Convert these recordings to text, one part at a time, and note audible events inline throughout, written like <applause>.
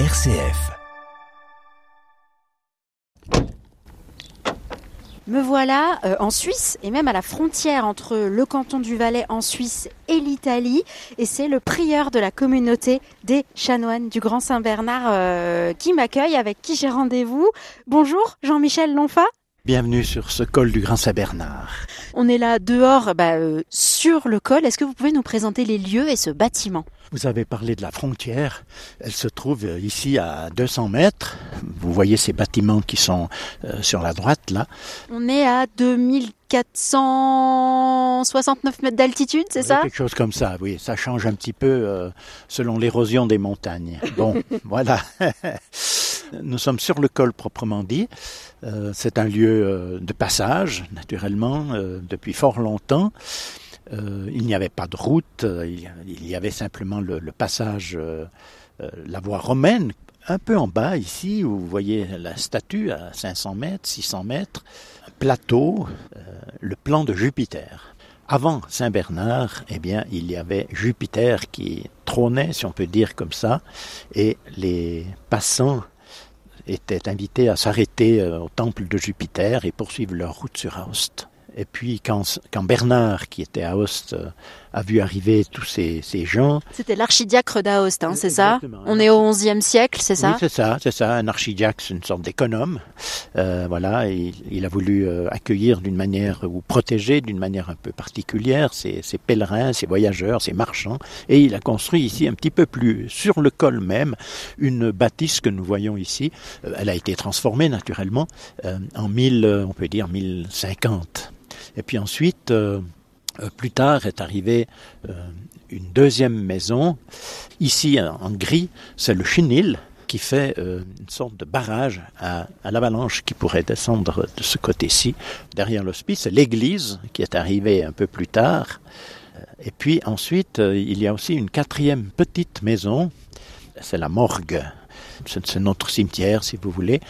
RCF. Me voilà euh, en Suisse et même à la frontière entre le canton du Valais en Suisse et l'Italie. Et c'est le prieur de la communauté des chanoines du Grand Saint-Bernard euh, qui m'accueille, avec qui j'ai rendez-vous. Bonjour Jean-Michel Lonfa. Bienvenue sur ce col du Grand Saint-Bernard. On est là dehors bah, euh, sur le col. Est-ce que vous pouvez nous présenter les lieux et ce bâtiment? Vous avez parlé de la frontière. Elle se trouve euh, ici à 200 mètres. Vous voyez ces bâtiments qui sont euh, sur la droite là. On est à 2469 mètres d'altitude, c'est ça? Quelque chose comme ça, oui. Ça change un petit peu euh, selon l'érosion des montagnes. Bon, <laughs> voilà. <laughs> Nous sommes sur le col proprement dit. Euh, c'est un lieu euh, de passage, naturellement, euh, depuis fort longtemps. Il n'y avait pas de route, il y- avait simplement le, passage, la voie romaine, un peu en bas ici, où vous voyez la statue à 500 mètres, 600 mètres, un plateau, le plan de Jupiter. Avant Saint-Bernard, eh bien, il y avait Jupiter qui trônait, si on peut dire comme ça, et les passants étaient invités à s'arrêter euh, au temple de Jupiter et poursuivre leur route sur Aoste. Et puis quand, quand Bernard, qui était à Aoste, euh, a vu arriver tous ces, ces gens, C'était l'archidiacre d'Aoste, hein, c'est ça. On est au XIe siècle, c'est ça oui, c'est ça, c'est ça. Un archidiacre, c'est une sorte d'économe. Euh, voilà, il, il a voulu euh, accueillir d'une manière ou protéger d'une manière un peu particulière ces, pèlerins, ces voyageurs, ces marchands. Et il a construit ici un petit peu plus sur le col même une bâtisse que nous voyons ici. Euh, elle a été transformée naturellement euh, en 1000, euh, on peut dire 1050. Et puis ensuite. euh, plus tard est arrivée une deuxième maison. Ici, en gris, c'est le chenil qui fait euh, une sorte de barrage à, à l'avalanche qui pourrait descendre de ce côté-ci. Derrière l'hospice, l'église qui est arrivée un peu plus tard. Euh, Et puis ensuite, euh, il y a aussi une quatrième petite maison. C'est la morgue. C'est notre cimetière, si vous voulez.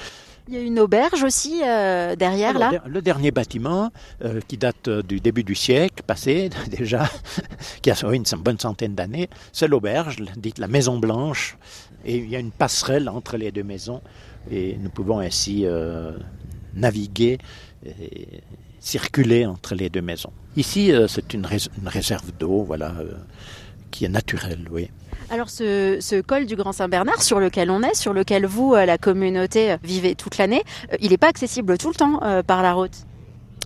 Il y a une auberge aussi euh, derrière là. Le dernier bâtiment, euh, qui date euh, du début du siècle passé <laughs> déjà, <laughs> qui a une bonne centaine d'années, c'est l'auberge, dite la Maison Blanche. Et il y a une passerelle entre les deux maisons. Et nous pouvons ainsi naviguer et circuler entre les deux maisons. Ici, c'est une, rés- une réserve d'eau, voilà, qui est naturelle, oui. Alors ce, ce col du Grand Saint-Bernard sur lequel on est, sur lequel vous, euh, la communauté, euh, vivez toute l'année, euh, il n'est pas accessible tout le temps euh, par la route.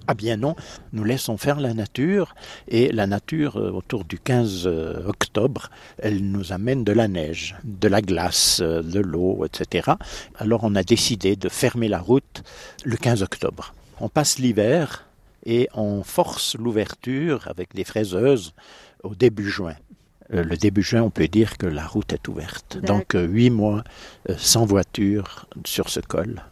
Ah bien non, nous laissons faire la nature et la nature autour du 15 euh, octobre, elle nous amène de la neige, de la glace, de l'eau, etc. Alors on a décidé de fermer la route le 15 octobre. On passe l'hiver et on force l'ouverture avec des fraiseuses au début juin. Euh, Le début juin, on peut dire que la route est ouverte. Donc euh, huit mois euh, sans voiture sur ce col.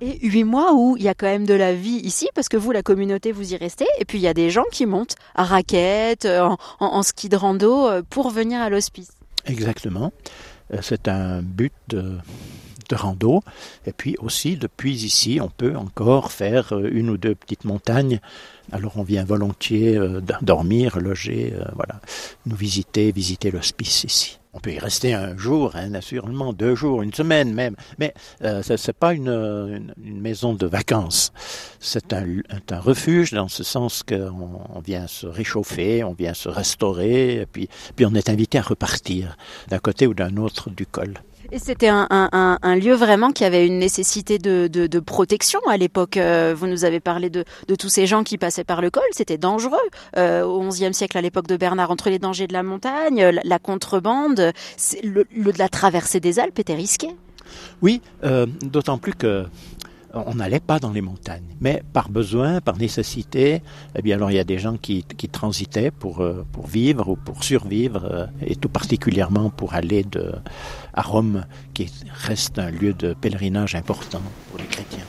Et huit mois où il y a quand même de la vie ici, parce que vous, la communauté, vous y restez, et puis il y a des gens qui montent à raquettes, en, en- en ski de rando, pour venir à l'hospice. Exactement. C'est un but de, rando. Et puis aussi, depuis ici, on peut encore faire euh, une ou deux petites montagnes. Alors on vient volontiers euh, dormir, loger, euh, voilà, nous visiter, visiter l'hospice ici. On peut y rester un jour, hein, naturellement, deux jours, une semaine même. Mais euh, ce n'est pas une, maison de vacances. C'est un, un refuge dans ce sens qu'on on vient se réchauffer, on vient se restaurer, et puis, puis on est invité à repartir d'un côté ou d'un autre du col. Et c'était un, lieu vraiment qui avait une nécessité de, protection à l'époque. Euh, vous nous avez parlé de, tous ces gens qui passaient par le col. C'était dangereux euh, au XIe siècle, à l'époque de Bernard, entre les dangers de la montagne, la, contrebande, la traversée des Alpes était risquée. Oui, euh, d'autant plus que on n'allait pas dans les montagnes, mais par besoin, par nécessité, eh bien alors il y a des gens qui, qui transitaient pour, euh, pour vivre ou pour survivre, euh, et tout particulièrement pour aller de, à Rome, qui reste un lieu de pèlerinage important pour les chrétiens.